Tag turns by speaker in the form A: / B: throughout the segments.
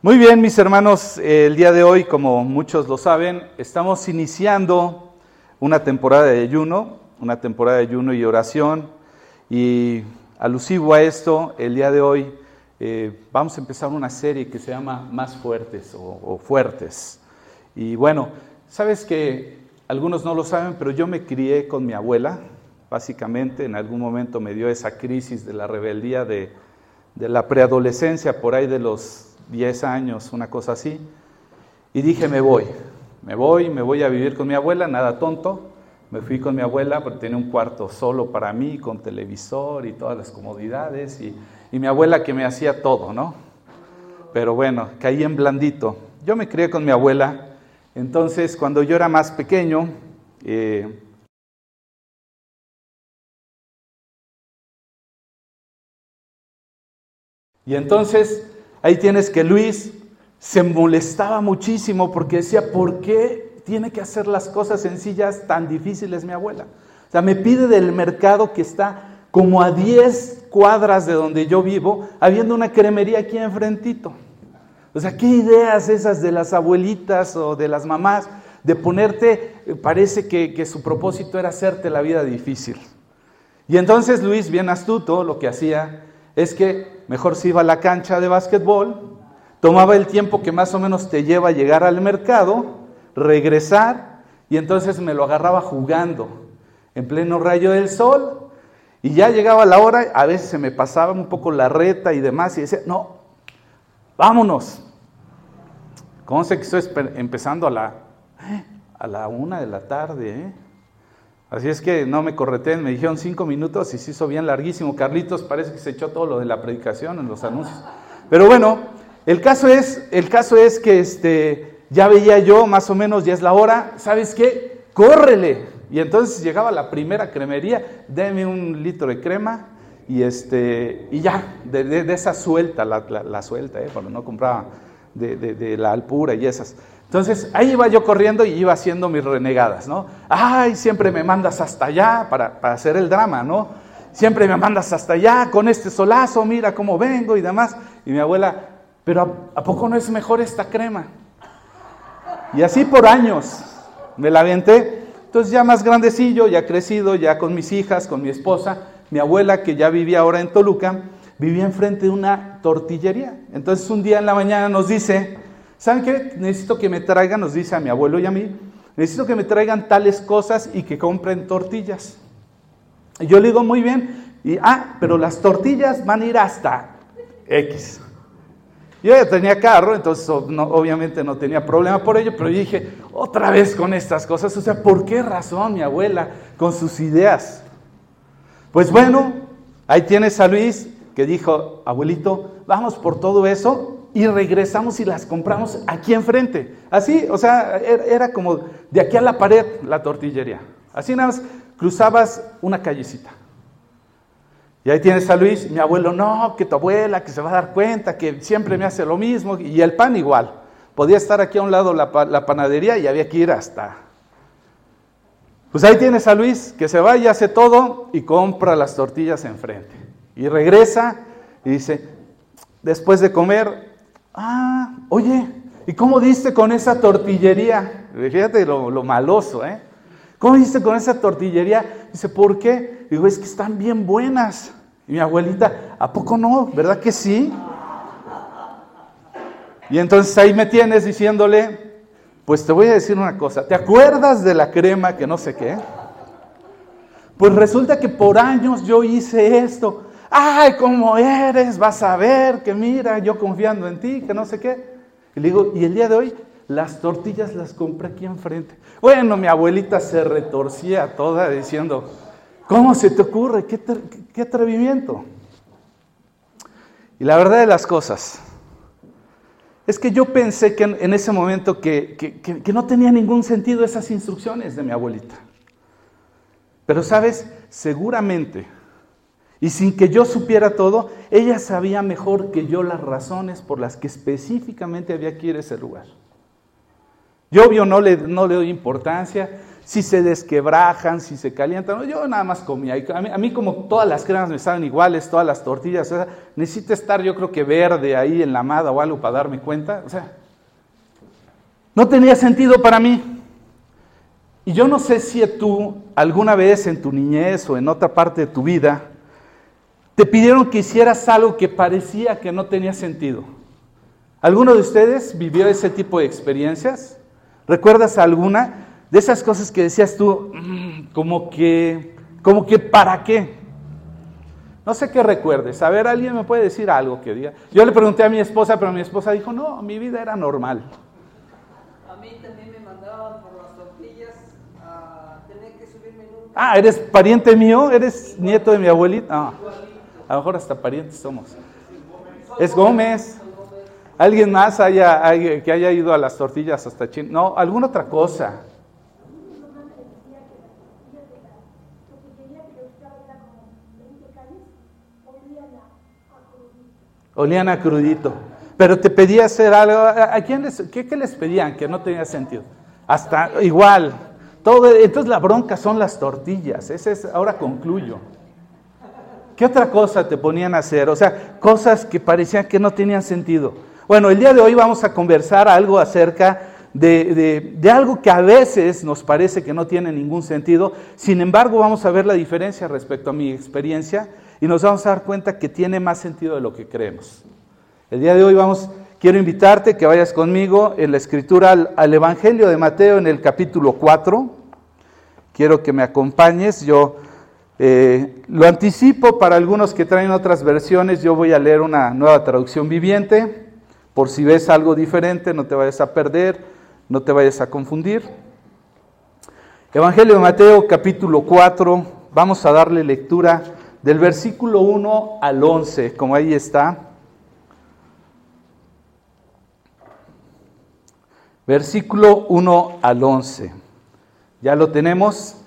A: Muy bien, mis hermanos, el día de hoy, como muchos lo saben, estamos iniciando una temporada de ayuno, una temporada de ayuno y oración. Y alusivo a esto, el día de hoy eh, vamos a empezar una serie que se llama Más Fuertes o, Fuertes. Y bueno, sabes que algunos no lo saben, pero yo me crié con mi abuela, básicamente, en algún momento me dio esa crisis de la rebeldía de la preadolescencia, por ahí de los 10 años, una cosa así, y dije, me voy, me voy, me voy a vivir con mi abuela, nada tonto, me fui con mi abuela porque tenía un cuarto solo para mí, con televisor y todas las comodidades, y, mi abuela que me hacía todo, ¿no? Pero bueno, caí en blandito. Yo me crié con mi abuela, entonces cuando yo era más pequeño, eh, y entonces Ahí tienes que Luis se molestaba muchísimo porque decía, ¿por qué tiene que hacer las cosas sencillas tan difíciles mi abuela? O sea, me pide del mercado que está como a 10 cuadras de donde yo vivo, habiendo una cremería aquí enfrentito. O sea, ¿qué ideas esas de las abuelitas o de las mamás de ponerte, parece que, que su propósito era hacerte la vida difícil? Y entonces Luis, bien astuto, lo que hacía es que mejor se iba a la cancha de básquetbol, tomaba el tiempo que más o menos te lleva llegar al mercado, regresar, y entonces me lo agarraba jugando en pleno rayo del sol, y ya llegaba la hora, a veces se me pasaba un poco la reta y demás, y decía, no, vámonos. ¿Cómo sé que estoy empezando a la, a la una de la tarde? ¿eh? Así es que no me correteen, me dijeron cinco minutos y se hizo bien larguísimo. Carlitos parece que se echó todo lo de la predicación en los anuncios. Pero bueno, el caso es, el caso es que este, ya veía yo, más o menos, ya es la hora, ¿sabes qué? ¡Córrele! Y entonces llegaba la primera cremería, deme un litro de crema y, este, y ya, de, esa suelta, la, suelta, ¿eh? cuando no compraba de, de la alpura y esas. Entonces ahí iba yo corriendo y iba haciendo mis renegadas, ¿no? Ay, siempre me mandas hasta allá para, hacer el drama, ¿no? Siempre me mandas hasta allá con este solazo, mira cómo vengo y demás. Y mi abuela, pero ¿a, poco no es mejor esta crema? Y así por años me la aventé. Entonces ya más grandecillo, ya crecido, ya con mis hijas, con mi esposa, mi abuela que ya vivía ahora en Toluca, vivía enfrente de una tortillería. Entonces un día en la mañana nos dice, ¿Saben qué? Necesito que me traigan, nos dice a mi abuelo y a mí, necesito que me traigan tales cosas y que compren tortillas. Y yo le digo, muy bien, y ah, pero las tortillas van a ir hasta X. Yo ya tenía carro, entonces obviamente no tenía problema por ello, pero yo dije, otra vez con estas cosas, o sea, ¿por qué razón mi abuela con sus ideas? Pues bueno, ahí tienes a Luis que dijo, abuelito, vamos por todo eso y regresamos y las compramos aquí enfrente. Así, o sea, er, era como de aquí a la pared la tortillería. Así nada más cruzabas una callecita. Y ahí tienes a Luis, mi abuelo, no, que tu abuela, que se va a dar cuenta, que siempre me hace lo mismo, y el pan igual. Podía estar aquí a un lado la, la panadería y había que ir hasta... Pues ahí tienes a Luis, que se va y hace todo y compra las tortillas enfrente. Y regresa y dice, después de comer, Ah, oye, ¿y cómo diste con esa tortillería? Fíjate lo, maloso, ¿eh? ¿Cómo diste con esa tortillería? Dice, ¿por qué? Digo, es que están bien buenas. Y mi abuelita, ¿a poco no? ¿Verdad que sí? Y entonces ahí me tienes diciéndole, pues te voy a decir una cosa, ¿te acuerdas de la crema que no sé qué? Pues resulta que por años yo hice esto ay, ¿cómo eres? Vas a ver que mira, yo confiando en ti, que no sé qué. Y le digo, y el día de hoy las tortillas las compré aquí enfrente. Bueno, mi abuelita se retorcía toda diciendo, ¿cómo se te ocurre? ¿Qué, atrevimiento? Y la verdad de las cosas es que yo pensé que en, ese momento que, que no tenía ningún sentido esas instrucciones de mi abuelita. Pero sabes, seguramente y sin que yo supiera todo, ella sabía mejor que yo las razones por las que específicamente había que ir a ese lugar. Yo obvio no le, doy importancia. si se desquebrajan, si se calientan. Yo nada más comía. A mí, a mí como todas las cremas me saben iguales, todas las tortillas, necesito estar yo creo que verde ahí en la amada o algo para darme cuenta. O sea, no tenía sentido para mí. Y yo no sé si tú alguna vez en tu niñez o en otra parte de tu vida te pidieron que hicieras algo que parecía que no tenía sentido. ¿Alguno de ustedes vivió ese tipo de experiencias? ¿Recuerdas alguna? de esas cosas que decías tú, mm, como que, como que para qué. No sé qué recuerdes. A ver, alguien me puede decir algo que diga. Yo le pregunté a mi esposa, pero mi esposa dijo, no, mi vida era normal.
B: A mí también me mandaban por las tortillas a tener que subirme en un...
A: Ah, ¿eres pariente mío? ¿Eres nieto de mi abuelita? Ah, a lo mejor hasta parientes somos. Es Gómez. ¿Alguien más haya, que haya ido a las tortillas hasta China? No, alguna otra cosa. olían a crudito. Pero te pedía hacer algo. ¿A quién les, qué, les pedían? Que no tenía sentido. Hasta igual. Todo, entonces la bronca son las tortillas. Ese es, ahora concluyo. ¿Qué otra cosa te ponían a hacer? O sea, cosas que parecían que no tenían sentido. Bueno, el día de hoy vamos a conversar algo acerca de, de, algo que a veces nos parece que no tiene ningún sentido. Sin embargo, vamos a ver la diferencia respecto a mi experiencia y nos vamos a dar cuenta que tiene más sentido de lo que creemos. El día de hoy vamos, quiero invitarte que vayas conmigo en la escritura al, Evangelio de Mateo en el capítulo 4. Quiero que me acompañes. Yo eh, lo anticipo para algunos que traen otras versiones. Yo voy a leer una nueva traducción viviente. Por si ves algo diferente, no te vayas a perder, no te vayas a confundir. Evangelio de Mateo capítulo 4. Vamos a darle lectura del versículo 1 al 11, como ahí está. Versículo 1 al 11. ¿Ya lo tenemos?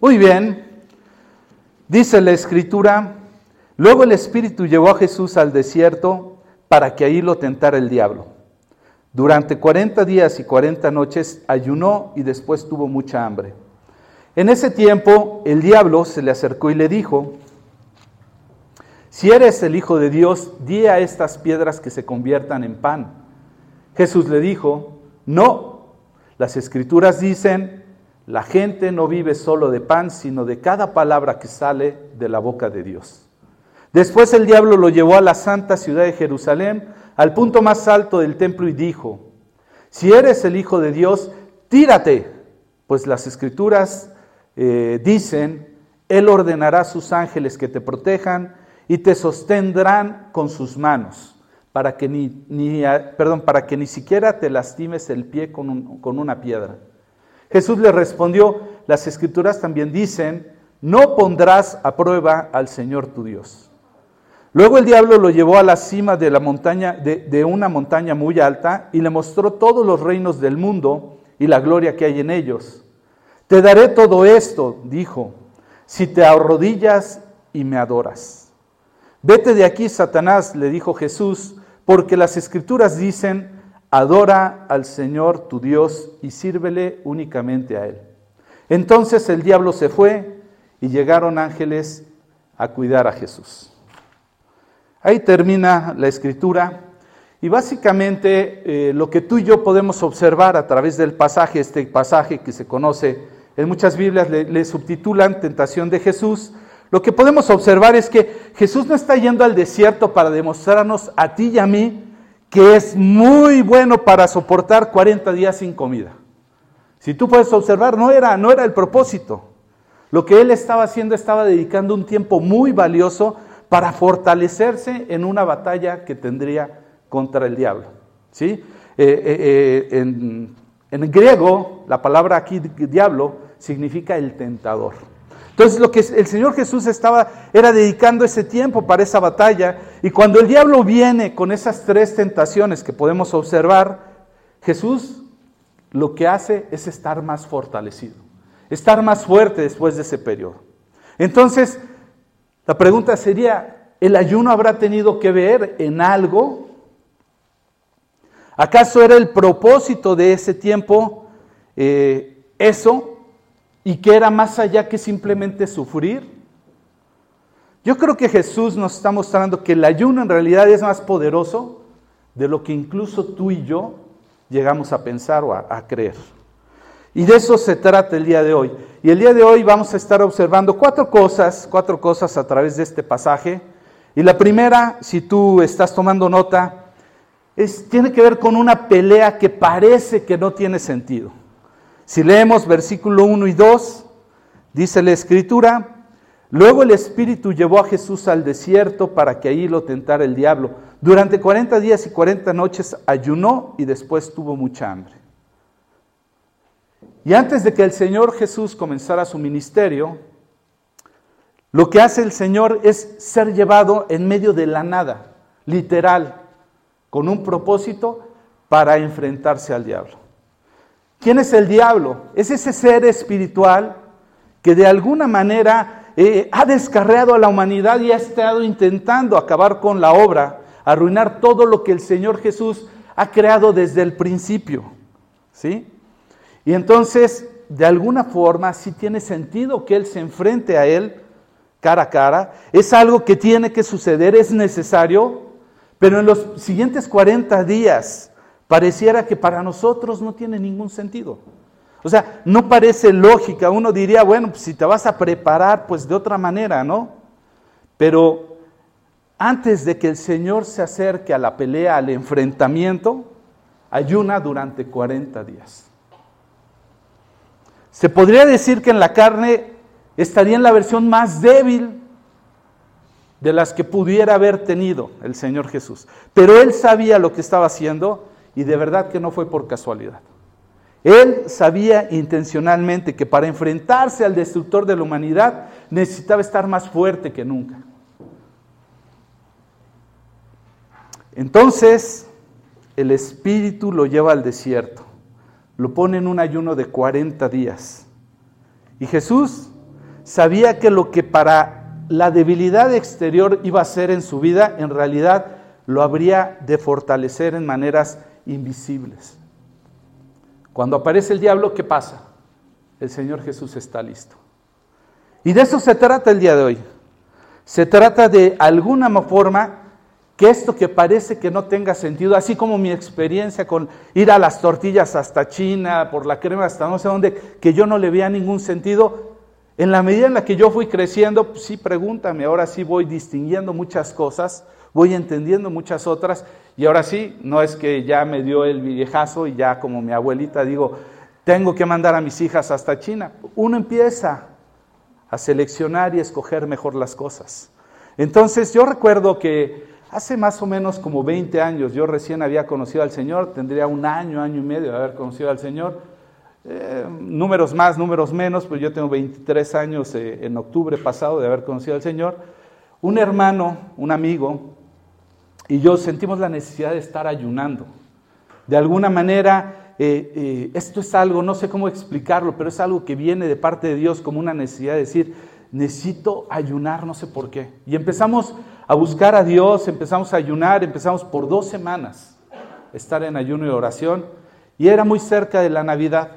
A: Muy bien. Dice la escritura, luego el Espíritu llevó a Jesús al desierto para que ahí lo tentara el diablo. Durante 40 días y 40 noches ayunó y después tuvo mucha hambre. En ese tiempo el diablo se le acercó y le dijo, si eres el Hijo de Dios, di a estas piedras que se conviertan en pan. Jesús le dijo, no, las escrituras dicen, la gente no vive solo de pan, sino de cada palabra que sale de la boca de Dios. Después el diablo lo llevó a la santa ciudad de Jerusalén, al punto más alto del templo, y dijo, si eres el Hijo de Dios, tírate, pues las escrituras eh, dicen, Él ordenará a sus ángeles que te protejan y te sostendrán con sus manos, para que ni, ni perdón, para que ni siquiera te lastimes el pie con, con una piedra. Jesús le respondió, las escrituras también dicen, no pondrás a prueba al Señor tu Dios. Luego el diablo lo llevó a la cima de la montaña, de, de, una montaña muy alta, y le mostró todos los reinos del mundo y la gloria que hay en ellos. Te daré todo esto, dijo, si te arrodillas y me adoras. Vete de aquí, Satanás, le dijo Jesús, porque las escrituras dicen, adora al Señor tu Dios y sírvele únicamente a Él. Entonces el diablo se fue y llegaron ángeles a cuidar a Jesús. Ahí termina la escritura y básicamente eh, lo que tú y yo podemos observar a través del pasaje, este pasaje que se conoce en muchas Biblias le, subtitulan Tentación de Jesús. Lo que podemos observar es que Jesús no está yendo al desierto para demostrarnos a ti y a mí que es muy bueno para soportar 40 días sin comida. Si tú puedes observar, no era, no era el propósito. Lo que él estaba haciendo estaba dedicando un tiempo muy valioso para fortalecerse en una batalla que tendría contra el diablo. ¿sí? Eh, eh, eh, en, en griego, la palabra aquí, diablo, significa el tentador. Entonces lo que el Señor Jesús estaba era dedicando ese tiempo para esa batalla. Y cuando el diablo viene con esas tres tentaciones que podemos observar, Jesús lo que hace es estar más fortalecido, estar más fuerte después de ese periodo. Entonces, la pregunta sería, ¿el ayuno habrá tenido que ver en algo ¿Acaso era el propósito de ese tiempo eh, eso y que era más allá que simplemente sufrir. Yo creo que Jesús nos está mostrando que el ayuno en realidad es más poderoso de lo que incluso tú y yo llegamos a pensar o a, a creer. Y de eso se trata el día de hoy. Y el día de hoy vamos a estar observando cuatro cosas, cuatro cosas a través de este pasaje. Y la primera, si tú estás tomando nota, es, tiene que ver con una pelea que parece que no tiene sentido. Si leemos versículo 1 y 2, dice la escritura, luego el Espíritu llevó a Jesús al desierto para que allí lo tentara el diablo. Durante 40 días y 40 noches ayunó y después tuvo mucha hambre. Y antes de que el Señor Jesús comenzara su ministerio, lo que hace el Señor es ser llevado en medio de la nada, literal, con un propósito para enfrentarse al diablo. ¿Quién es el diablo? Es ese ser espiritual que de alguna manera eh, ha descarreado a la humanidad y ha estado intentando acabar con la obra, arruinar todo lo que el Señor Jesús ha creado desde el principio. ¿Sí? Y entonces, de alguna forma, sí tiene sentido que Él se enfrente a Él cara a cara. Es algo que tiene que suceder, es necesario, pero en los siguientes 40 días pareciera que para nosotros no tiene ningún sentido. O sea, no parece lógica. Uno diría, bueno, pues si te vas a preparar, pues de otra manera, ¿no? Pero antes de que el Señor se acerque a la pelea, al enfrentamiento, ayuna durante 40 días. Se podría decir que en la carne estaría en la versión más débil de las que pudiera haber tenido el Señor Jesús. Pero Él sabía lo que estaba haciendo y de verdad que no fue por casualidad. Él sabía intencionalmente que para enfrentarse al destructor de la humanidad necesitaba estar más fuerte que nunca. Entonces, el Espíritu lo lleva al desierto lo pone en un ayuno de 40 días. Y Jesús sabía que lo que para la debilidad exterior iba a ser en su vida, en realidad lo habría de fortalecer en maneras invisibles. Cuando aparece el diablo, ¿qué pasa? El Señor Jesús está listo. Y de eso se trata el día de hoy. Se trata de alguna forma que esto que parece que no tenga sentido, así como mi experiencia con ir a las tortillas hasta China, por la crema hasta no sé dónde, que yo no le veía ningún sentido, en la medida en la que yo fui creciendo, pues sí, pregúntame, ahora sí voy distinguiendo muchas cosas, voy entendiendo muchas otras, y ahora sí, no es que ya me dio el viejazo y ya como mi abuelita digo, tengo que mandar a mis hijas hasta China. Uno empieza a seleccionar y escoger mejor las cosas. Entonces yo recuerdo que Hace más o menos como 20 años yo recién había conocido al Señor, tendría un año, año y medio de haber conocido al Señor. Eh, números más, números menos, pues yo tengo 23 años eh, en octubre pasado de haber conocido al Señor. Un hermano, un amigo, y yo sentimos la necesidad de estar ayunando. De alguna manera, eh, esto es algo, no sé cómo explicarlo, pero es algo que viene de parte de Dios como una necesidad de decir, necesito ayunar, no sé por qué. Y empezamos a buscar a Dios, empezamos a ayunar, empezamos por dos semanas a estar en ayuno y oración, y era muy cerca de la Navidad.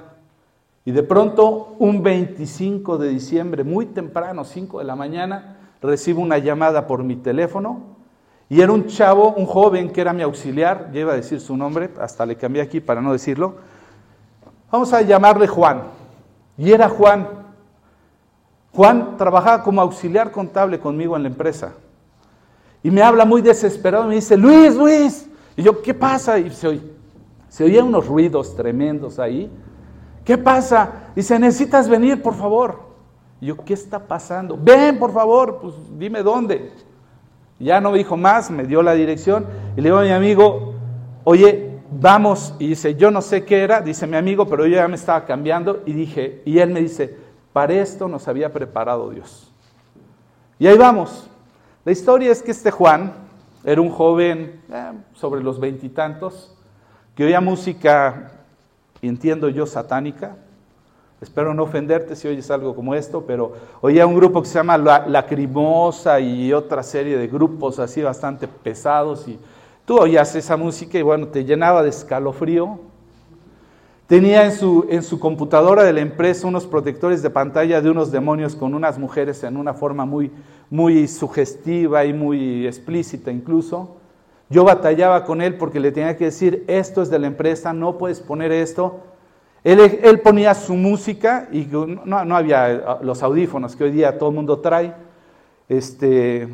A: Y de pronto, un 25 de diciembre, muy temprano, 5 de la mañana, recibo una llamada por mi teléfono, y era un chavo, un joven que era mi auxiliar, ya iba a decir su nombre, hasta le cambié aquí para no decirlo. Vamos a llamarle Juan. Y era Juan. Juan trabajaba como auxiliar contable conmigo en la empresa. Y me habla muy desesperado, me dice, Luis, Luis. Y yo, ¿qué pasa? Y se, se oían unos ruidos tremendos ahí. ¿Qué pasa? Dice, necesitas venir, por favor. Y yo, ¿qué está pasando? Ven, por favor, pues dime dónde. Ya no dijo más, me dio la dirección. Y le digo a mi amigo, oye, vamos. Y dice, yo no sé qué era, dice mi amigo, pero yo ya me estaba cambiando. Y dije, y él me dice, para esto nos había preparado Dios. Y ahí vamos. La historia es que este Juan era un joven eh, sobre los veintitantos que oía música, entiendo yo, satánica. Espero no ofenderte si oyes algo como esto, pero oía un grupo que se llama La Lacrimosa y otra serie de grupos así bastante pesados. Y tú oías esa música y bueno, te llenaba de escalofrío. Tenía en su, en su computadora de la empresa unos protectores de pantalla de unos demonios con unas mujeres en una forma muy, muy sugestiva y muy explícita incluso. Yo batallaba con él porque le tenía que decir, esto es de la empresa, no puedes poner esto. Él, ponía su música y no, había eh, los audífonos que hoy día todo el mundo trae. Este,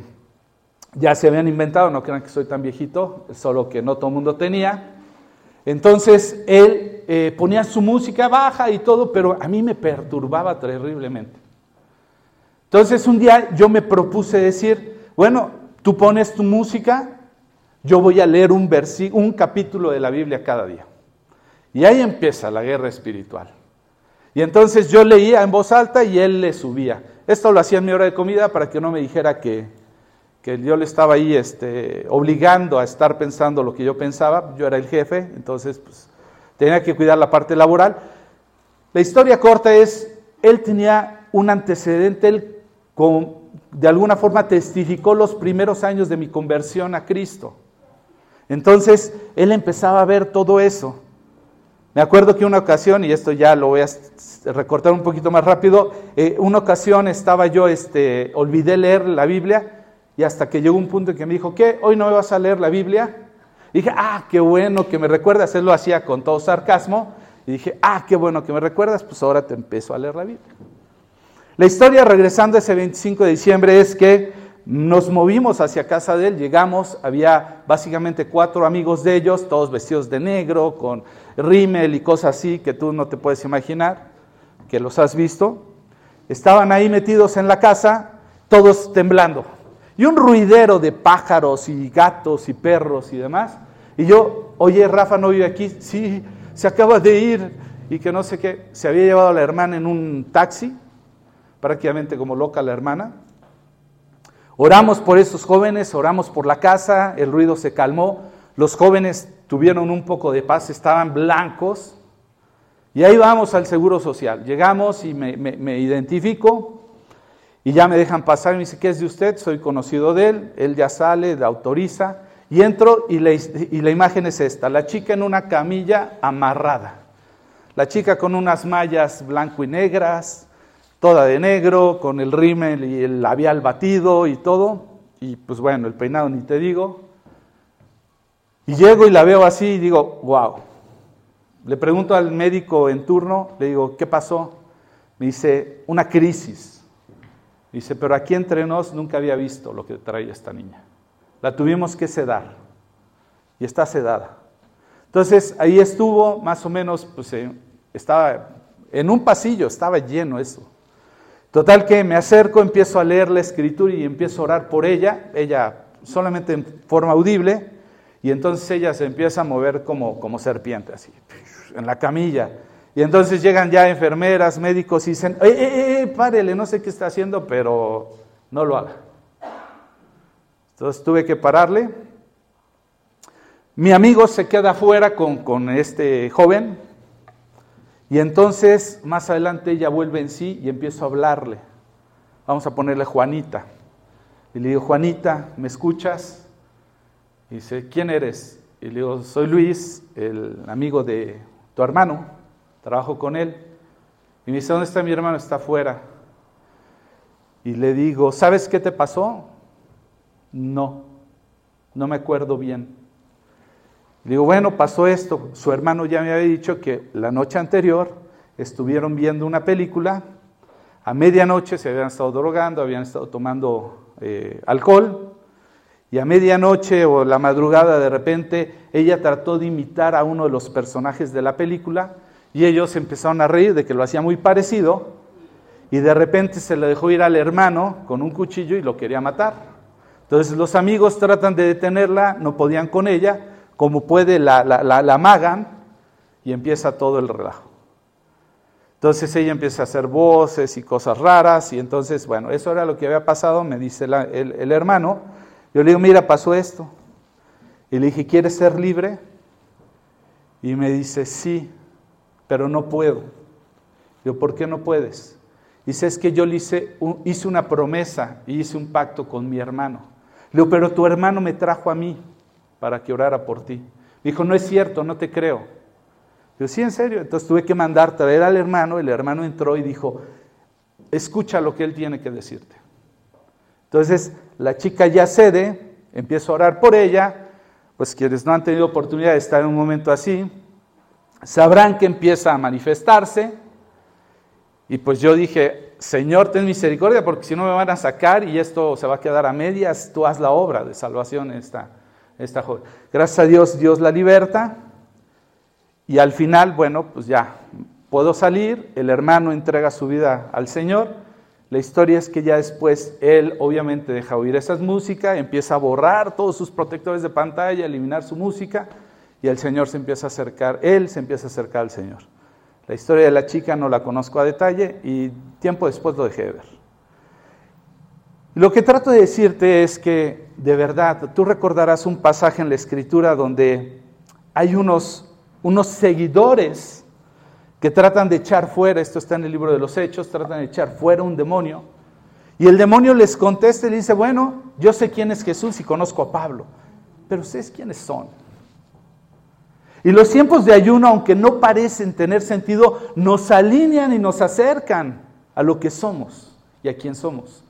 A: ya se habían inventado, no crean que soy tan viejito, solo que no todo el mundo tenía. Entonces él eh, ponía su música baja y todo, pero a mí me perturbaba terriblemente. Entonces un día yo me propuse decir, bueno, tú pones tu música, yo voy a leer un, un capítulo de la Biblia cada día. Y ahí empieza la guerra espiritual. Y entonces yo leía en voz alta y él le subía. Esto lo hacía en mi hora de comida para que no me dijera que, que yo le estaba ahí este, obligando a estar pensando lo que yo pensaba, yo era el jefe, entonces pues, tenía que cuidar la parte laboral. La historia corta es, él tenía un antecedente, él con, de alguna forma testificó los primeros años de mi conversión a Cristo. Entonces, él empezaba a ver todo eso. Me acuerdo que una ocasión, y esto ya lo voy a recortar un poquito más rápido, eh, una ocasión estaba yo, este, olvidé leer la Biblia, y hasta que llegó un punto en que me dijo, ¿qué? ¿Hoy no me vas a leer la Biblia? Y dije, ah, qué bueno que me recuerdas. Él lo hacía con todo sarcasmo. Y dije, ah, qué bueno que me recuerdas, pues ahora te empiezo a leer la Biblia. La historia, regresando a ese 25 de diciembre, es que nos movimos hacia casa de él, llegamos, había básicamente cuatro amigos de ellos, todos vestidos de negro, con rímel y cosas así que tú no te puedes imaginar, que los has visto. Estaban ahí metidos en la casa, todos temblando y un ruidero de pájaros y gatos y perros y demás. Y yo, oye, Rafa no vive aquí, sí, se acaba de ir y que no sé qué, se había llevado a la hermana en un taxi, prácticamente como loca la hermana. Oramos por esos jóvenes, oramos por la casa, el ruido se calmó, los jóvenes tuvieron un poco de paz, estaban blancos. Y ahí vamos al Seguro Social. Llegamos y me, identifico, y ya me dejan pasar me dice, ¿qué es de usted? Soy conocido de él, él ya sale, le autoriza. Y entro y la imagen es esta, la chica en una camilla amarrada. La chica con unas mallas blanco y negras, toda de negro, con el rímel y el labial batido y todo. Y pues bueno, el peinado ni te digo. Y llego y la veo así y digo, wow. Le pregunto al médico en turno, le digo, ¿qué pasó? Me dice, una crisis. Dice, pero aquí entre nos nunca había visto lo que traía esta niña. La tuvimos que sedar. Y está sedada. Entonces ahí estuvo, más o menos, pues eh, estaba en un pasillo, estaba lleno eso. Total que me acerco, empiezo a leer la escritura y empiezo a orar por ella, ella solamente en forma audible, y entonces ella se empieza a mover como, como serpiente, así, en la camilla. Y entonces llegan ya enfermeras, médicos y dicen, eh, eh, eh, párele, no sé qué está haciendo, pero no lo haga. Entonces tuve que pararle. Mi amigo se queda afuera con, con este joven y entonces más adelante ella vuelve en sí y empiezo a hablarle. Vamos a ponerle Juanita. Y le digo, Juanita, ¿me escuchas? Y dice, ¿quién eres? Y le digo, soy Luis, el amigo de tu hermano trabajo con él. Y me dice, ¿dónde está mi hermano? Está afuera. Y le digo, ¿sabes qué te pasó? No, no me acuerdo bien. Digo, bueno, pasó esto. Su hermano ya me había dicho que la noche anterior estuvieron viendo una película. A medianoche se habían estado drogando, habían estado tomando eh, alcohol. Y a medianoche o la madrugada de repente ella trató de imitar a uno de los personajes de la película y ellos empezaron a reír de que lo hacía muy parecido y de repente se le dejó ir al hermano con un cuchillo y lo quería matar. Entonces los amigos tratan de detenerla, no podían con ella, como puede la, la, la, y empieza todo el relajo. Entonces ella empieza a hacer voces y cosas raras y entonces, bueno, eso era lo que había pasado, me dice el, el hermano. Yo le digo, mira, pasó esto. Y le dije, ¿quieres ser libre? Y me dice, sí pero no puedo. Digo, ¿por qué no puedes? Dice, es que yo le hice, hice una promesa y hice un pacto con mi hermano. Le digo, pero tu hermano me trajo a mí para que orara por ti. Dijo, no es cierto, no te creo. Yo, sí, en serio. Entonces tuve que mandar traer al hermano, el hermano entró y dijo, escucha lo que él tiene que decirte. Entonces la chica ya cede, empiezo a orar por ella, pues quienes no han tenido oportunidad de estar en un momento así, sabrán que empieza a manifestarse. Y pues yo dije, Señor, ten misericordia, porque si no me van a sacar y esto se va a quedar a medias, tú haz la obra de salvación en esta, Gracias a Dios, Dios la liberta. Y al final, bueno, pues ya puedo salir, el hermano entrega su vida al Señor. La historia es que ya después él obviamente deja oír esas músicas, empieza a borrar todos sus protectores de pantalla, eliminar su música y el Señor se empieza a acercar, él se empieza a acercar al Señor. La historia de la chica no la conozco a detalle y tiempo después lo dejé de ver. Lo que trato de decirte es que de verdad tú recordarás un pasaje en la escritura donde hay unos, unos seguidores que tratan de echar fuera, esto está en el libro de los Hechos, tratan de echar fuera un demonio. Y el demonio les contesta y dice, bueno, yo sé quién es Jesús y conozco a Pablo, pero ustedes quiénes son. Y los tiempos de ayuno, aunque no parecen tener sentido, nos alinean y nos acercan a lo que somos y a quién somos.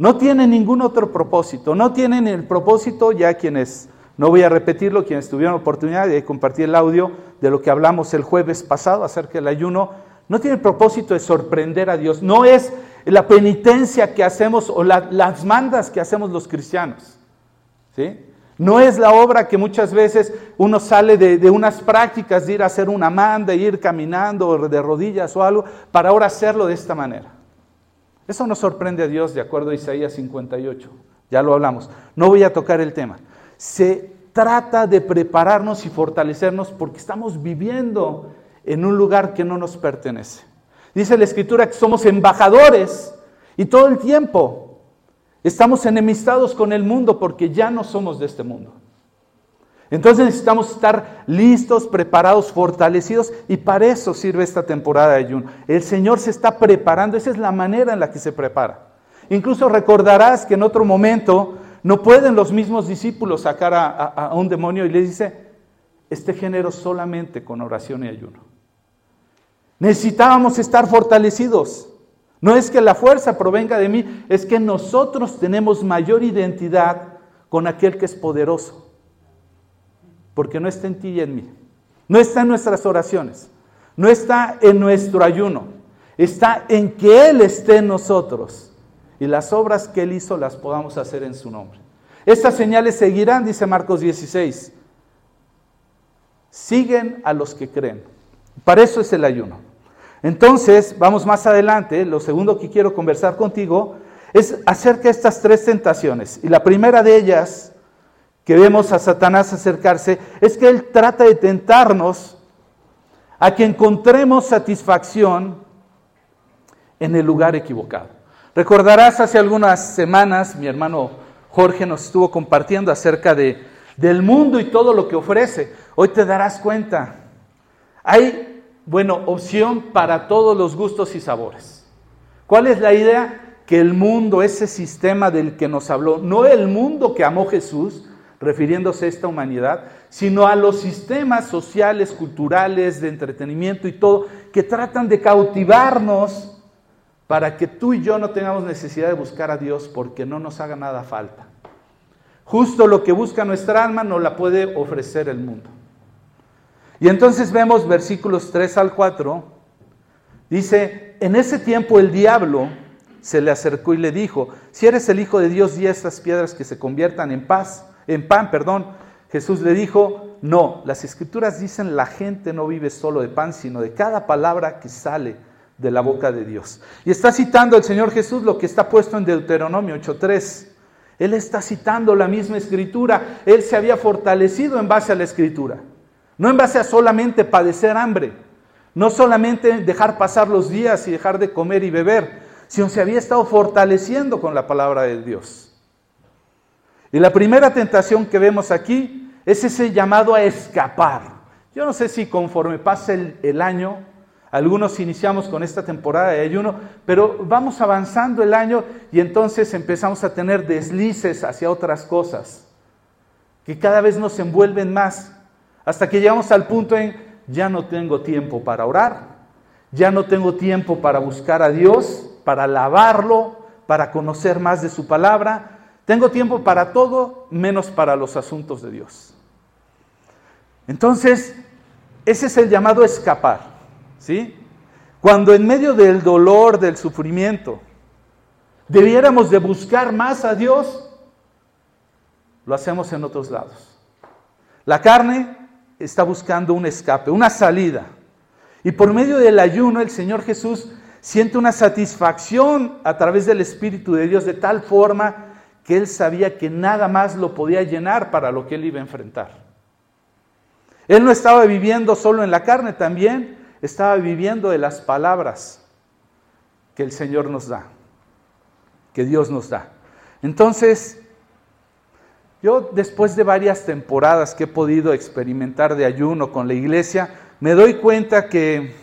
A: No tienen ningún otro propósito, no tienen el propósito ya quienes no voy a repetirlo, quienes tuvieron oportunidad de compartir el audio de lo que hablamos el jueves pasado acerca del ayuno, no tiene el propósito de sorprender a Dios, no es la penitencia que hacemos o las mandas que hacemos los cristianos. ¿sí? No es la obra que muchas veces uno sale de, de, unas prácticas de ir a hacer una manda, ir caminando de rodillas o algo, para ahora hacerlo de esta manera. Eso no sorprende a Dios de acuerdo a Isaías 58. Ya lo hablamos. No voy a tocar el tema se trata de prepararnos y fortalecernos porque estamos viviendo en un lugar que no nos pertenece. Dice la escritura que somos embajadores y todo el tiempo estamos enemistados con el mundo porque ya no somos de este mundo. Entonces necesitamos estar listos, preparados, fortalecidos y para eso sirve esta temporada de ayuno. El Señor se está preparando, esa es la manera en la que se prepara. Incluso recordarás que en otro momento no pueden los mismos discípulos sacar a, un demonio y le dice, este género solamente con oración y ayuno. Necesitábamos estar fortalecidos. No es que la fuerza provenga de mí, es que nosotros tenemos mayor identidad con aquel que es poderoso. Porque no está en ti y en mí. No está en nuestras oraciones. No está en nuestro ayuno. Está en que Él esté en nosotros y las obras que Él hizo las podamos hacer en su nombre. Estas señales seguirán, dice Marcos 16. Siguen a los que creen. Para eso es el ayuno. Entonces, vamos más adelante. Lo segundo que quiero conversar contigo es acerca de estas tres tentaciones. Y la primera de ellas, que vemos a Satanás acercarse, es que él trata de tentarnos a que encontremos satisfacción en el lugar equivocado. Recordarás hace algunas semanas, mi hermano Jorge nos estuvo compartiendo acerca de, del mundo y todo lo que ofrece. Hoy te darás cuenta, hay, bueno, opción para todos los gustos y sabores. ¿Cuál es la idea? Que el mundo, ese sistema del que nos habló, no el mundo que amó Jesús, refiriéndose a esta humanidad, sino a los sistemas sociales, culturales, de entretenimiento y todo, que tratan de cautivarnos para que tú y yo no tengamos necesidad de buscar a Dios porque no nos haga nada falta. Justo lo que busca nuestra alma no la puede ofrecer el mundo. Y entonces vemos versículos 3 al 4, dice, en ese tiempo el diablo se le acercó y le dijo, si eres el Hijo de Dios, di a estas piedras que se conviertan en paz, en pan, perdón. Jesús le dijo, no, las escrituras dicen la gente no vive solo de pan, sino de cada palabra que sale de la boca de Dios. Y está citando el Señor Jesús lo que está puesto en Deuteronomio 8.3. Él está citando la misma escritura. Él se había fortalecido en base a la escritura. No en base a solamente padecer hambre. No solamente dejar pasar los días y dejar de comer y beber, sino se había estado fortaleciendo con la palabra de Dios. Y la primera tentación que vemos aquí es ese llamado a escapar. Yo no sé si conforme pase el, el año, algunos iniciamos con esta temporada de ayuno, pero vamos avanzando el año y entonces empezamos a tener deslices hacia otras cosas que cada vez nos envuelven más, hasta que llegamos al punto en ya no tengo tiempo para orar, ya no tengo tiempo para buscar a Dios, para alabarlo, para conocer más de su palabra. Tengo tiempo para todo menos para los asuntos de Dios. Entonces, ese es el llamado escapar, ¿sí? Cuando en medio del dolor, del sufrimiento, debiéramos de buscar más a Dios, lo hacemos en otros lados. La carne está buscando un escape, una salida. Y por medio del ayuno el Señor Jesús siente una satisfacción a través del Espíritu de Dios de tal forma que él sabía que nada más lo podía llenar para lo que él iba a enfrentar. Él no estaba viviendo solo en la carne, también estaba viviendo de las palabras que el Señor nos da, que Dios nos da. Entonces, yo después de varias temporadas que he podido experimentar de ayuno con la iglesia, me doy cuenta que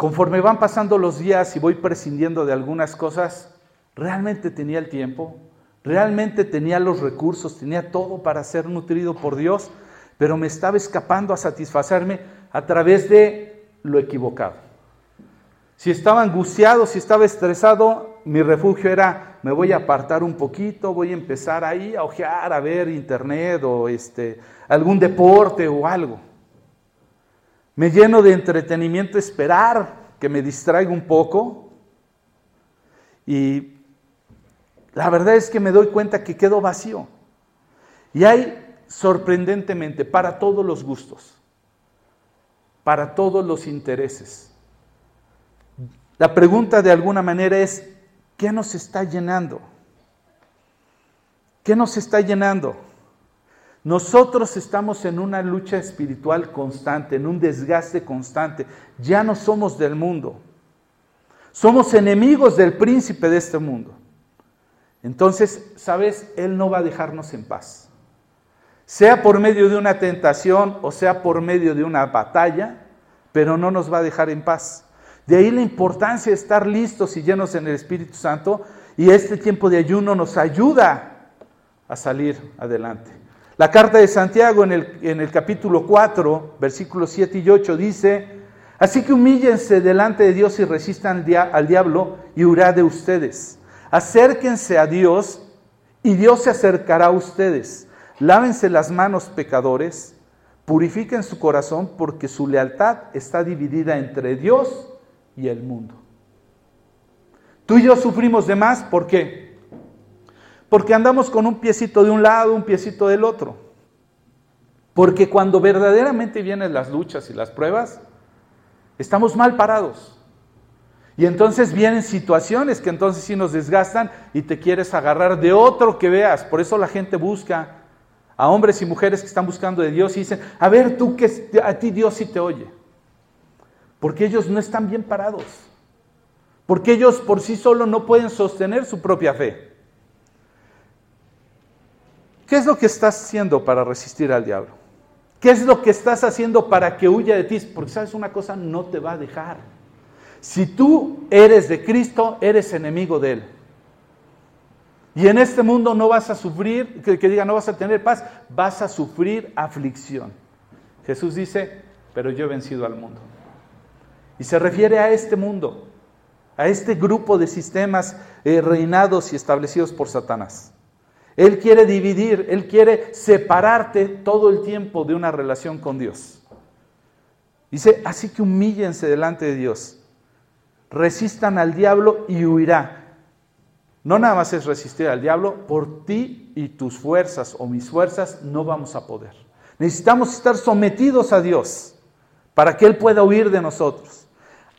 A: conforme van pasando los días y voy prescindiendo de algunas cosas, realmente tenía el tiempo, realmente tenía los recursos, tenía todo para ser nutrido por Dios, pero me estaba escapando a satisfacerme a través de lo equivocado. Si estaba angustiado, si estaba estresado, mi refugio era, me voy a apartar un poquito, voy a empezar ahí a ojear, a ver internet o este, algún deporte o algo. Me lleno de entretenimiento, esperar que me distraiga un poco. Y la verdad es que me doy cuenta que quedo vacío. Y hay, sorprendentemente, para todos los gustos, para todos los intereses. La pregunta de alguna manera es, ¿qué nos está llenando? ¿Qué nos está llenando? Nosotros estamos en una lucha espiritual constante, en un desgaste constante. Ya no somos del mundo. Somos enemigos del príncipe de este mundo. Entonces, ¿sabes? Él no va a dejarnos en paz. Sea por medio de una tentación o sea por medio de una batalla, pero no nos va a dejar en paz. De ahí la importancia de estar listos y llenos en el Espíritu Santo y este tiempo de ayuno nos ayuda a salir adelante. La carta de Santiago en el, en el capítulo 4, versículos 7 y 8 dice, así que humíllense delante de Dios y resistan al diablo y huirá de ustedes. Acérquense a Dios y Dios se acercará a ustedes. Lávense las manos pecadores, purifiquen su corazón porque su lealtad está dividida entre Dios y el mundo. Tú y yo sufrimos de más, ¿por qué? Porque andamos con un piecito de un lado, un piecito del otro. Porque cuando verdaderamente vienen las luchas y las pruebas, estamos mal parados. Y entonces vienen situaciones que entonces sí nos desgastan y te quieres agarrar de otro que veas. Por eso la gente busca a hombres y mujeres que están buscando de Dios y dicen, a ver tú que a ti Dios sí te oye. Porque ellos no están bien parados. Porque ellos por sí solos no pueden sostener su propia fe. ¿Qué es lo que estás haciendo para resistir al diablo? ¿Qué es lo que estás haciendo para que huya de ti? Porque sabes una cosa, no te va a dejar. Si tú eres de Cristo, eres enemigo de Él. Y en este mundo no vas a sufrir, que, diga no vas a tener paz, vas a sufrir aflicción. Jesús dice, pero yo he vencido al mundo. Y se refiere a este mundo, a este grupo de sistemas eh, reinados y establecidos por Satanás. Él quiere dividir, Él quiere separarte todo el tiempo de una relación con Dios. Dice, así que humíllense delante de Dios, resistan al diablo y huirá. No nada más es resistir al diablo, por ti y tus fuerzas o mis fuerzas no vamos a poder. Necesitamos estar sometidos a Dios para que Él pueda huir de nosotros.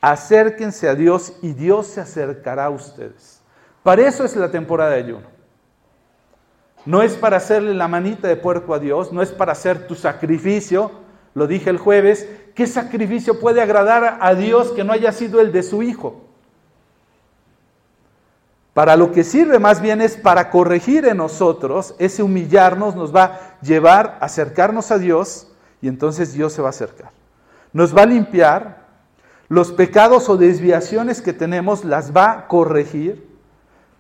A: Acérquense a Dios y Dios se acercará a ustedes. Para eso es la temporada de ayuno. No es para hacerle la manita de puerco a Dios, no es para hacer tu sacrificio. Lo dije el jueves, ¿qué sacrificio puede agradar a Dios que no haya sido el de su Hijo? Para lo que sirve más bien es para corregir en nosotros, ese humillarnos nos va a llevar a acercarnos a Dios y entonces Dios se va a acercar. Nos va a limpiar, los pecados o desviaciones que tenemos las va a corregir,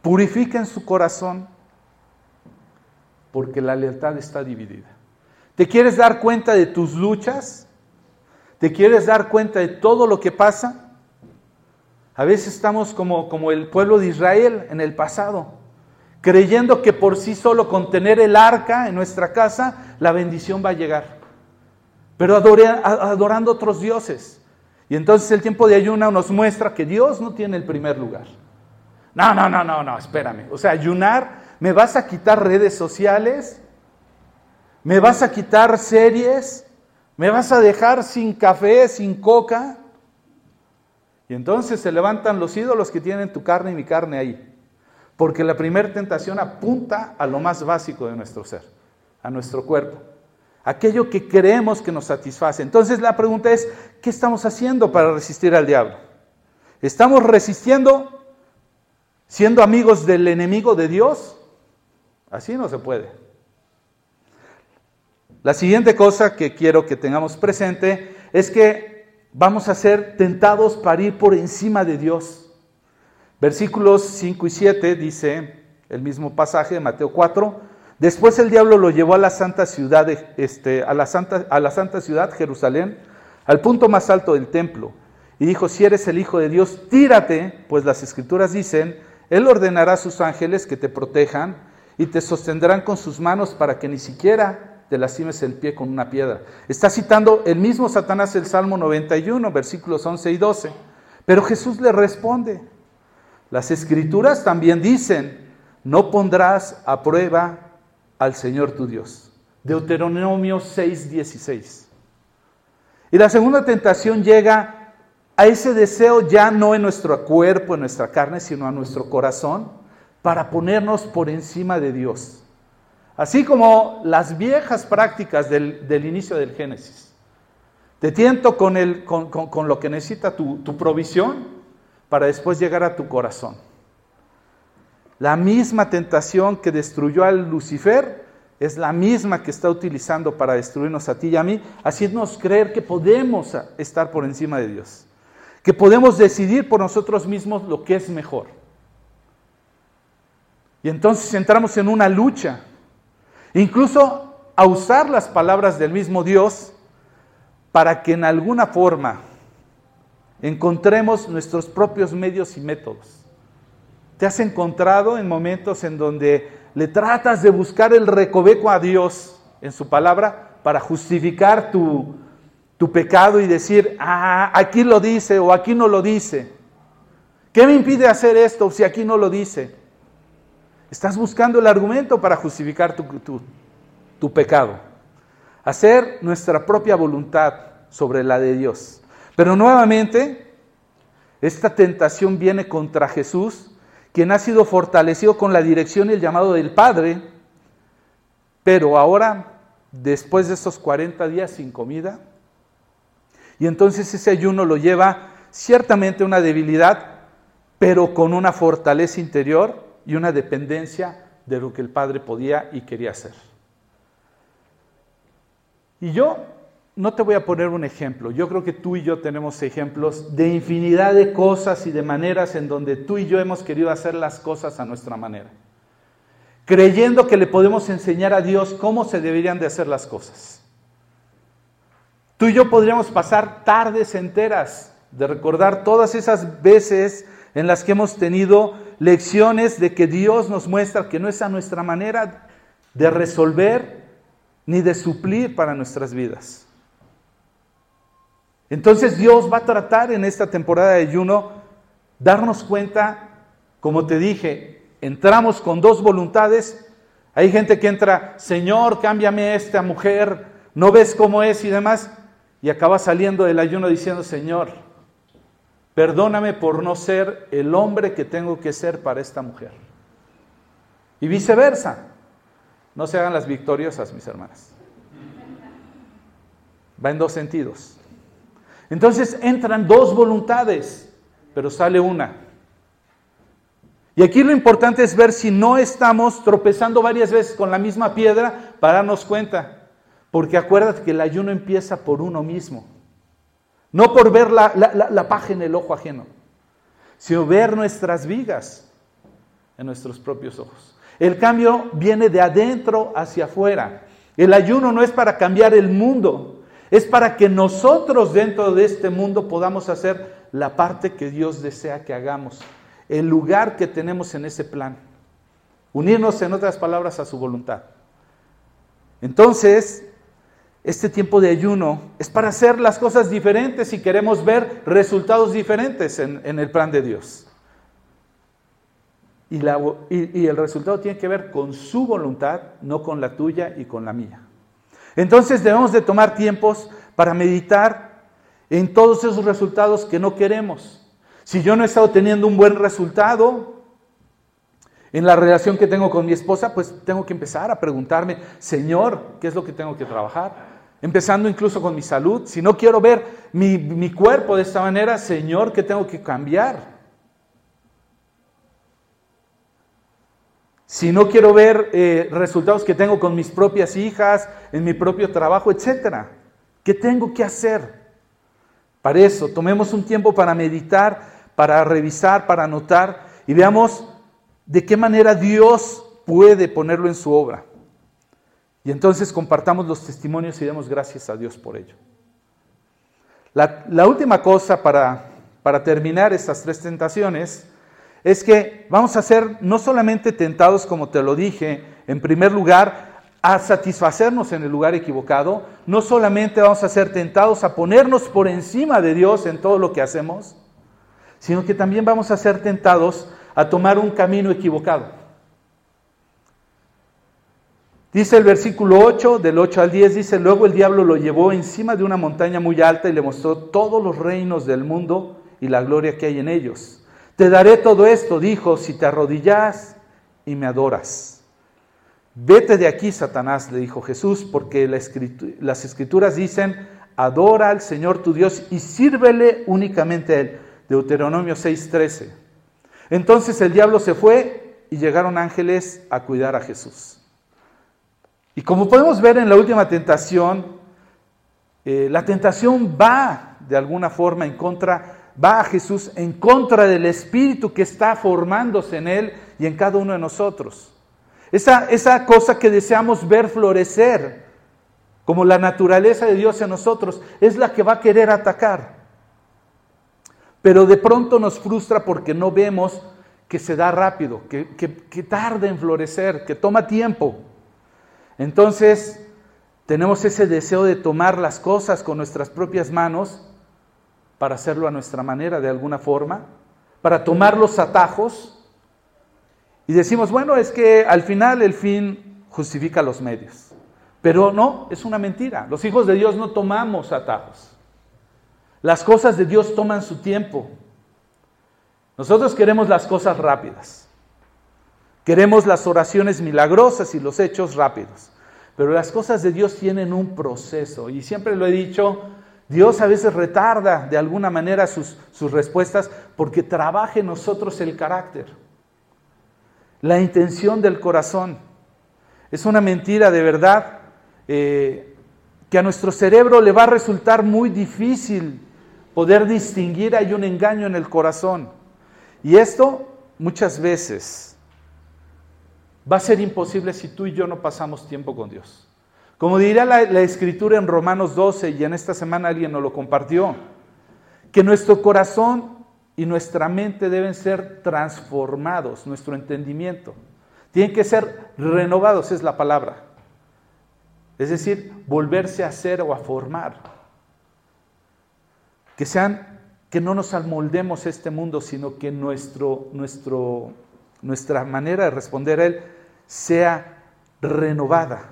A: purifiquen su corazón, porque la lealtad está dividida. ¿Te quieres dar cuenta de tus luchas? ¿Te quieres dar cuenta de todo lo que pasa? A veces estamos como, como el pueblo de Israel en el pasado, creyendo que por sí solo con tener el arca en nuestra casa, la bendición va a llegar. Pero adorando otros dioses. Y entonces el tiempo de ayuna nos muestra que Dios no tiene el primer lugar. No, no, no, no, no, espérame. O sea, ayunar, ¿me vas a quitar redes sociales? ¿Me vas a quitar series? ¿Me vas a dejar sin café, sin coca? Y entonces se levantan los ídolos que tienen tu carne y mi carne ahí. Porque la primera tentación apunta a lo más básico de nuestro ser, a nuestro cuerpo. Aquello que creemos que nos satisface. Entonces la pregunta es, ¿qué estamos haciendo para resistir al diablo? ¿Estamos resistiendo siendo amigos del enemigo de Dios? Así no se puede. La siguiente cosa que quiero que tengamos presente es que vamos a ser tentados para ir por encima de Dios. Versículos 5 y 7 dice el mismo pasaje de Mateo 4. Después el diablo lo llevó a la santa ciudad, este, a, la santa, a la santa ciudad, Jerusalén, al punto más alto del templo, y dijo, si eres el Hijo de Dios, tírate, pues las escrituras dicen, Él ordenará a sus ángeles que te protejan y te sostendrán con sus manos para que ni siquiera te lastimes el pie con una piedra. Está citando el mismo Satanás el Salmo 91, versículos 11 y 12. Pero Jesús le responde, las escrituras también dicen, no pondrás a prueba al Señor tu Dios. Deuteronomio 6, 16. Y la segunda tentación llega a ese deseo ya no en nuestro cuerpo, en nuestra carne, sino a nuestro corazón, para ponernos por encima de Dios. Así como las viejas prácticas del, inicio del Génesis. Te tiento con, lo que necesita tu, tu provisión para después llegar a tu corazón. La misma tentación que destruyó a Lucifer es la misma que está utilizando para destruirnos a ti y a mí, haciéndonos creer que podemos estar por encima de Dios, que podemos decidir por nosotros mismos lo que es mejor. Y entonces entramos en una lucha Incluso a usar las palabras del mismo Dios para que en alguna forma encontremos nuestros propios medios y métodos. ¿Te has encontrado en momentos en donde le tratas de buscar el recoveco a Dios en su palabra para justificar tu, tu pecado y decir, ah, aquí lo dice o aquí no lo dice? ¿Qué me impide hacer esto si aquí no lo dice? Estás buscando el argumento para justificar tu, pecado. Hacer nuestra propia voluntad sobre la de Dios. Pero nuevamente, esta tentación viene contra Jesús, quien ha sido fortalecido con la dirección y el llamado del Padre, pero ahora, después de estos 40 días sin comida, y entonces ese ayuno lo lleva ciertamente a una debilidad, pero con una fortaleza interior y una dependencia de lo que el Padre podía y quería hacer. Y yo no te voy a poner un ejemplo, yo creo que tú y yo tenemos ejemplos de infinidad de cosas y de maneras en donde tú y yo hemos querido hacer las cosas a nuestra manera, creyendo que le podemos enseñar a Dios cómo se deberían de hacer las cosas. Tú y yo podríamos pasar tardes enteras de recordar todas esas veces en las que hemos tenido lecciones de que Dios nos muestra que no es a nuestra manera de resolver ni de suplir para nuestras vidas. Entonces Dios va a tratar en esta temporada de ayuno darnos cuenta, como te dije, entramos con dos voluntades. Hay gente que entra, Señor, cámbiame esta mujer, no ves cómo es y demás, y acaba saliendo del ayuno diciendo, Señor, Perdóname por no ser el hombre que tengo que ser para esta mujer. Y viceversa. No se hagan las victoriosas, mis hermanas. Va en dos sentidos. Entonces entran dos voluntades, pero sale una. Y aquí lo importante es ver si no estamos tropezando varias veces con la misma piedra para darnos cuenta. Porque acuérdate que el ayuno empieza por uno mismo. No por ver la, paja en el ojo ajeno, sino ver nuestras vigas en nuestros propios ojos. El cambio viene de adentro hacia afuera. El ayuno no es para cambiar el mundo, es para que nosotros dentro de este mundo podamos hacer la parte que Dios desea que hagamos, el lugar que tenemos en ese plan. Unirnos, en otras palabras, a su voluntad. Entonces, este tiempo de ayuno es para hacer las cosas diferentes y queremos ver resultados diferentes en, el plan de Dios. Y, y, el resultado tiene que ver con su voluntad, no con la tuya y con la mía. Entonces debemos de tomar tiempos para meditar en todos esos resultados que no queremos. Si yo no he estado teniendo un buen resultado en la relación que tengo con mi esposa, pues tengo que empezar a preguntarme, Señor, ¿qué es lo que tengo que trabajar? Empezando incluso con mi salud. Si no quiero ver mi, cuerpo de esta manera, Señor, ¿qué tengo que cambiar? Si no quiero ver eh, resultados que tengo con mis propias hijas, en mi propio trabajo, etcétera, ¿qué tengo que hacer? Para eso, tomemos un tiempo para meditar, para revisar, para anotar y veamos de qué manera Dios puede ponerlo en su obra. Y entonces compartamos los testimonios y demos gracias a Dios por ello. La, última cosa para, para terminar estas tres tentaciones es que vamos a ser no solamente tentados, como te lo dije, en primer lugar, a satisfacernos en el lugar equivocado, no solamente vamos a ser tentados a ponernos por encima de Dios en todo lo que hacemos, sino que también vamos a ser tentados a tomar un camino equivocado. Dice el versículo 8, del 8 al 10, dice, luego el diablo lo llevó encima de una montaña muy alta y le mostró todos los reinos del mundo y la gloria que hay en ellos. Te daré todo esto, dijo, si te arrodillas y me adoras. Vete de aquí, Satanás, le dijo Jesús, porque las escrituras dicen, adora al Señor tu Dios y sírvele únicamente a Él. Deuteronomio 6:13. Entonces el diablo se fue y llegaron ángeles a cuidar a Jesús. Y como podemos ver en la última tentación, eh, la tentación va de alguna forma en contra, va a Jesús en contra del espíritu que está formándose en él y en cada uno de nosotros. Esa, esa cosa que deseamos ver florecer, como la naturaleza de Dios en nosotros, es la que va a querer atacar. Pero de pronto nos frustra porque no vemos que se da rápido, que, que tarda en florecer, que toma tiempo. Entonces, tenemos ese deseo de tomar las cosas con nuestras propias manos para hacerlo a nuestra manera de alguna forma, para tomar los atajos y decimos, bueno, es que al final el fin justifica los medios. Pero no, es una mentira. Los hijos de Dios no tomamos atajos. Las cosas de Dios toman su tiempo. Nosotros queremos las cosas rápidas. Queremos las oraciones milagrosas y los hechos rápidos. Pero las cosas de Dios tienen un proceso. Y siempre lo he dicho, Dios a veces retarda de alguna manera sus, respuestas porque trabaja en nosotros el carácter, la intención del corazón. Es una mentira de verdad eh, que a nuestro cerebro le va a resultar muy difícil poder distinguir hay un engaño en el corazón. Y esto muchas veces va a ser imposible si tú y yo no pasamos tiempo con Dios. Como diría la, escritura en Romanos 12, y en esta semana alguien nos lo compartió, que nuestro corazón y nuestra mente deben ser transformados, nuestro entendimiento. Tienen que ser renovados, es la palabra. Es decir, volverse a hacer o a formar. Que sean, que no nos amoldemos este mundo, sino que nuestro, nuestro, nuestra manera de responder a Él sea renovada.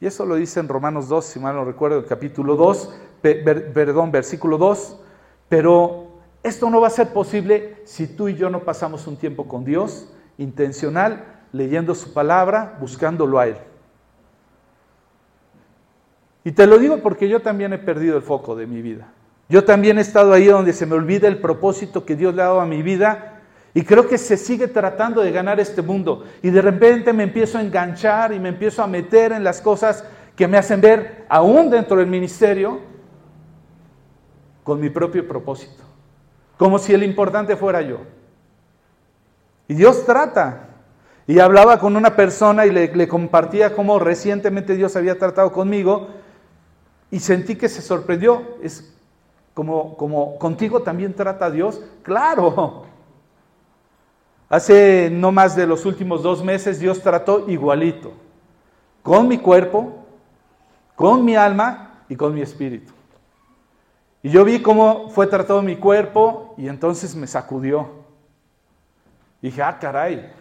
A: Y eso lo dice en Romanos 2, si mal no recuerdo, el capítulo 2, perdón, versículo 2. Pero esto no va a ser posible si tú y yo no pasamos un tiempo con Dios, intencional, leyendo su palabra, buscándolo a Él. Y te lo digo porque yo también he perdido el foco de mi vida. Yo también he estado ahí donde se me olvida el propósito que Dios le ha dado a mi vida y creo que se sigue tratando de ganar este mundo. Y de repente me empiezo a enganchar y me empiezo a meter en las cosas que me hacen ver, aún dentro del ministerio, con mi propio propósito. Como si el importante fuera yo. Y Dios trata. Y hablaba con una persona y le, le compartía cómo recientemente Dios había tratado conmigo y sentí que se sorprendió. Es como, como contigo también trata Dios. Claro. Hace no más de los últimos dos meses Dios trató igualito. Con mi cuerpo, con mi alma y con mi espíritu. Y yo vi cómo fue tratado mi cuerpo y entonces me sacudió. dije, ah, caray,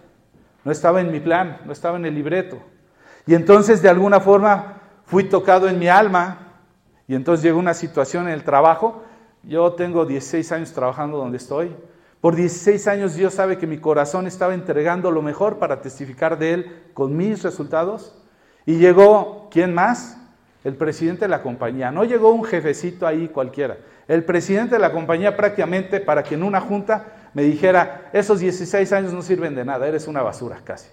A: no estaba en mi plan, no estaba en el libreto. Y entonces de alguna forma fui tocado en mi alma y entonces llegó una situación en el trabajo. Yo tengo 16 años trabajando donde estoy. Por 16 años Dios sabe que mi corazón estaba entregando lo mejor para testificar de Él con mis resultados. Y llegó, ¿quién más? el presidente de la compañía. No llegó un jefecito ahí cualquiera. El presidente de la compañía prácticamente para que en una junta me dijera, esos 16 años no sirven de nada, eres una basura casi.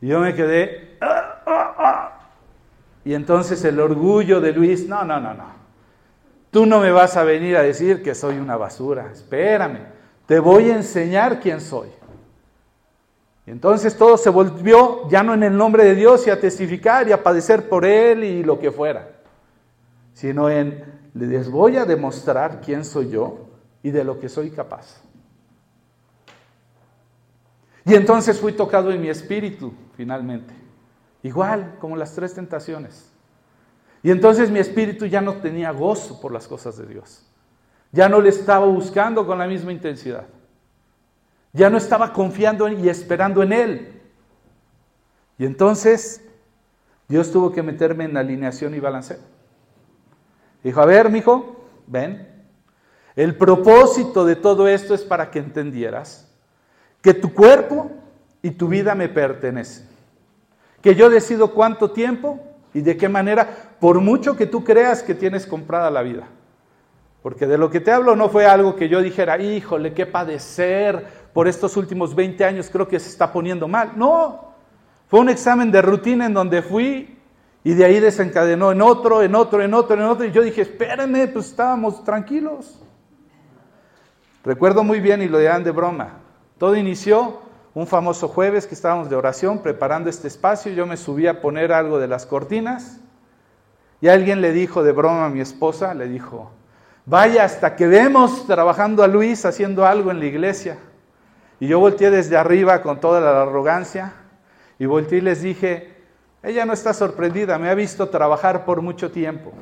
A: Y yo me quedé... Ah, ah, ah". Y entonces el orgullo de Luis, no, no, no, no. Tú no me vas a venir a decir que soy una basura. Espérame, te voy a enseñar quién soy. Y entonces todo se volvió ya no en el nombre de Dios y a testificar y a padecer por Él y lo que fuera, sino en les voy a demostrar quién soy yo y de lo que soy capaz. Y entonces fui tocado en mi espíritu, finalmente, igual como las tres tentaciones. Y entonces mi espíritu ya no tenía gozo por las cosas de Dios. Ya no le estaba buscando con la misma intensidad. Ya no estaba confiando y esperando en Él. Y entonces Dios tuvo que meterme en alineación y balanceo. Dijo, a ver, mijo, ven. El propósito de todo esto es para que entendieras que tu cuerpo y tu vida me pertenecen. Que yo decido cuánto tiempo y de qué manera, por mucho que tú creas que tienes comprada la vida. Porque de lo que te hablo no fue algo que yo dijera, híjole, qué padecer, por estos últimos 20 años creo que se está poniendo mal. No, fue un examen de rutina en donde fui y de ahí desencadenó en otro, en otro, en otro, en otro. Y yo dije, espérenme, pues estábamos tranquilos. Recuerdo muy bien y lo dirán de broma. Todo inició un famoso jueves que estábamos de oración preparando este espacio. Yo me subí a poner algo de las cortinas y alguien le dijo de broma a mi esposa, le dijo, vaya hasta que vemos trabajando a Luis haciendo algo en la iglesia. Y yo volteé desde arriba con toda la arrogancia y volteé y les dije, ella no está sorprendida, me ha visto trabajar por mucho tiempo.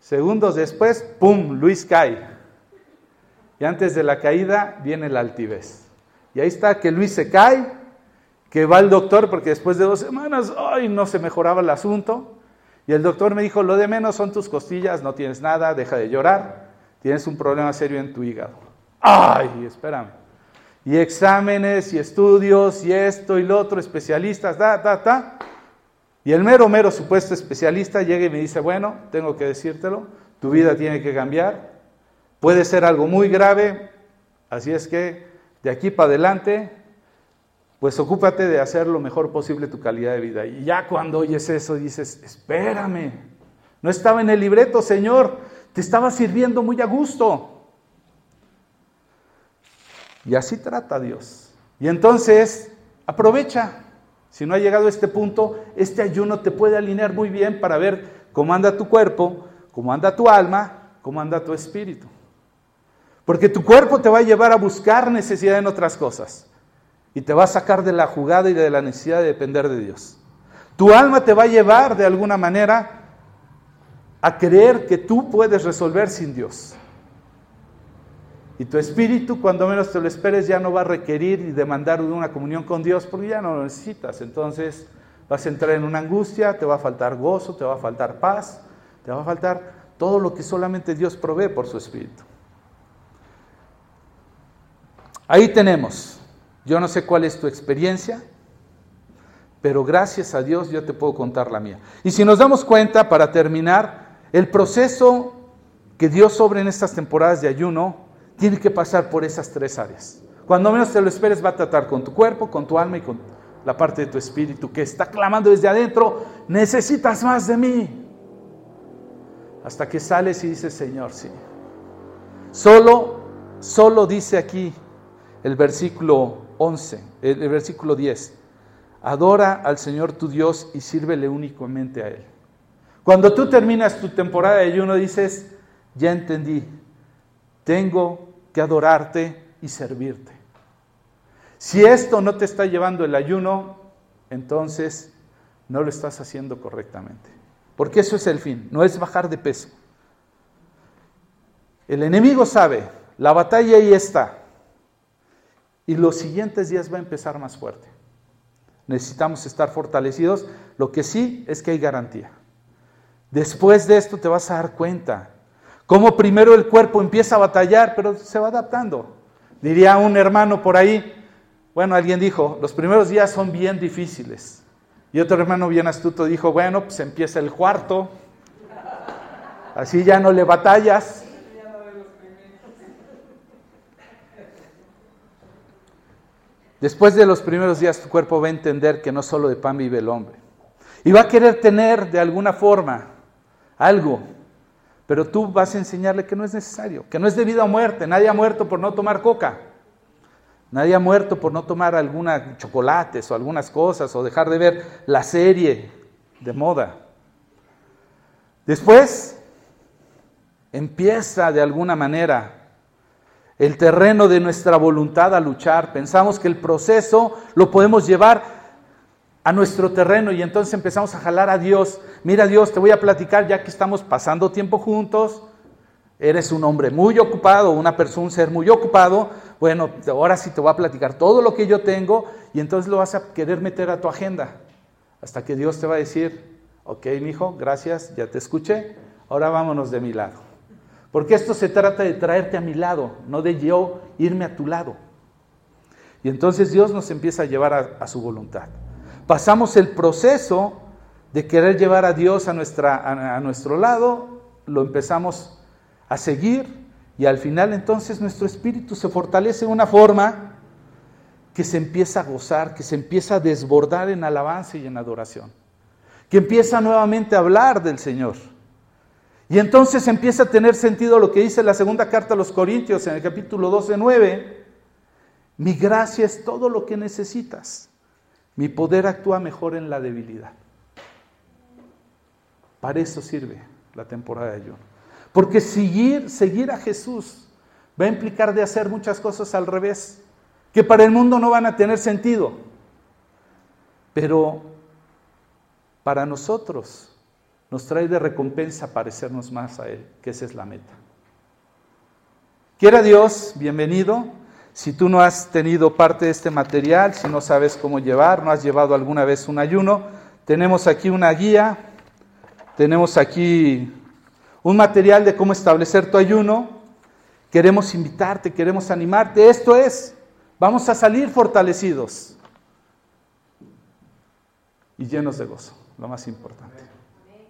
A: Segundos después, ¡pum!, Luis cae. Y antes de la caída viene la altivez. Y ahí está que Luis se cae, que va al doctor porque después de dos semanas, ¡ay!, no se mejoraba el asunto. Y el doctor me dijo, lo de menos son tus costillas, no tienes nada, deja de llorar, tienes un problema serio en tu hígado. ¡Ay, espérame! y exámenes y estudios y esto y lo otro, especialistas, da, da, da. Y el mero, mero supuesto especialista llega y me dice, bueno, tengo que decírtelo, tu vida tiene que cambiar, puede ser algo muy grave, así es que de aquí para adelante, pues ocúpate de hacer lo mejor posible tu calidad de vida. Y ya cuando oyes eso dices, espérame, no estaba en el libreto, Señor, te estaba sirviendo muy a gusto. Y así trata Dios. Y entonces, aprovecha. Si no ha llegado a este punto, este ayuno te puede alinear muy bien para ver cómo anda tu cuerpo, cómo anda tu alma, cómo anda tu espíritu. Porque tu cuerpo te va a llevar a buscar necesidad en otras cosas. Y te va a sacar de la jugada y de la necesidad de depender de Dios. Tu alma te va a llevar de alguna manera a creer que tú puedes resolver sin Dios. Y tu espíritu, cuando menos te lo esperes, ya no va a requerir y demandar una comunión con Dios porque ya no lo necesitas. Entonces vas a entrar en una angustia, te va a faltar gozo, te va a faltar paz, te va a faltar todo lo que solamente Dios provee por su espíritu. Ahí tenemos. Yo no sé cuál es tu experiencia, pero gracias a Dios yo te puedo contar la mía. Y si nos damos cuenta, para terminar, el proceso que Dios sobre en estas temporadas de ayuno tiene que pasar por esas tres áreas. Cuando menos te lo esperes, va a tratar con tu cuerpo, con tu alma y con la parte de tu espíritu que está clamando desde adentro, necesitas más de mí. Hasta que sales y dices, Señor, sí. Solo, solo dice aquí el versículo 11, el, el versículo 10. Adora al Señor tu Dios y sírvele únicamente a Él. Cuando tú terminas tu temporada de ayuno dices, ya entendí, tengo que adorarte y servirte. Si esto no te está llevando el ayuno, entonces no lo estás haciendo correctamente. Porque eso es el fin, no es bajar de peso. El enemigo sabe, la batalla ahí está. Y los siguientes días va a empezar más fuerte. Necesitamos estar fortalecidos. Lo que sí es que hay garantía. Después de esto te vas a dar cuenta cómo primero el cuerpo empieza a batallar, pero se va adaptando. Diría un hermano por ahí, bueno, alguien dijo, los primeros días son bien difíciles. Y otro hermano bien astuto dijo, bueno, pues empieza el cuarto, así ya no le batallas. Después de los primeros días tu cuerpo va a entender que no solo de pan vive el hombre. Y va a querer tener de alguna forma algo, pero tú vas a enseñarle que no es necesario, que no es debido a muerte. Nadie ha muerto por no tomar coca. Nadie ha muerto por no tomar alguna chocolates o algunas cosas o dejar de ver la serie de moda. Después empieza de alguna manera el terreno de nuestra voluntad a luchar. Pensamos que el proceso lo podemos llevar a nuestro terreno y entonces empezamos a jalar a Dios. Mira Dios, te voy a platicar ya que estamos pasando tiempo juntos. Eres un hombre muy ocupado, una persona, un ser muy ocupado. Bueno, ahora sí te voy a platicar todo lo que yo tengo y entonces lo vas a querer meter a tu agenda. Hasta que Dios te va a decir, ok, mi hijo, gracias, ya te escuché, ahora vámonos de mi lado. Porque esto se trata de traerte a mi lado, no de yo irme a tu lado. Y entonces Dios nos empieza a llevar a, su voluntad. Pasamos el proceso de querer llevar a Dios a, a nuestro lado, lo empezamos a seguir y al final entonces nuestro espíritu se fortalece de una forma que se empieza a gozar, que se empieza a desbordar en alabanza y en adoración, que empieza nuevamente a hablar del Señor. Y entonces empieza a tener sentido lo que dice la segunda carta a los Corintios en el capítulo 12, 9. Mi gracia es todo lo que necesitas. Mi poder actúa mejor en la debilidad. Para eso sirve la temporada de ayuno. Porque seguir, seguir a Jesús va a implicar de hacer muchas cosas al revés, que para el mundo no van a tener sentido. Pero para nosotros nos trae de recompensa parecernos más a Él, que esa es la meta. Quiera Dios, bienvenido. Si tú no has tenido parte de este material, si no sabes cómo llevar, no has llevado alguna vez un ayuno, tenemos aquí una guía, tenemos aquí un material de cómo establecer tu ayuno. Queremos invitarte, queremos animarte. Esto es, vamos a salir fortalecidos y llenos de gozo, lo más importante.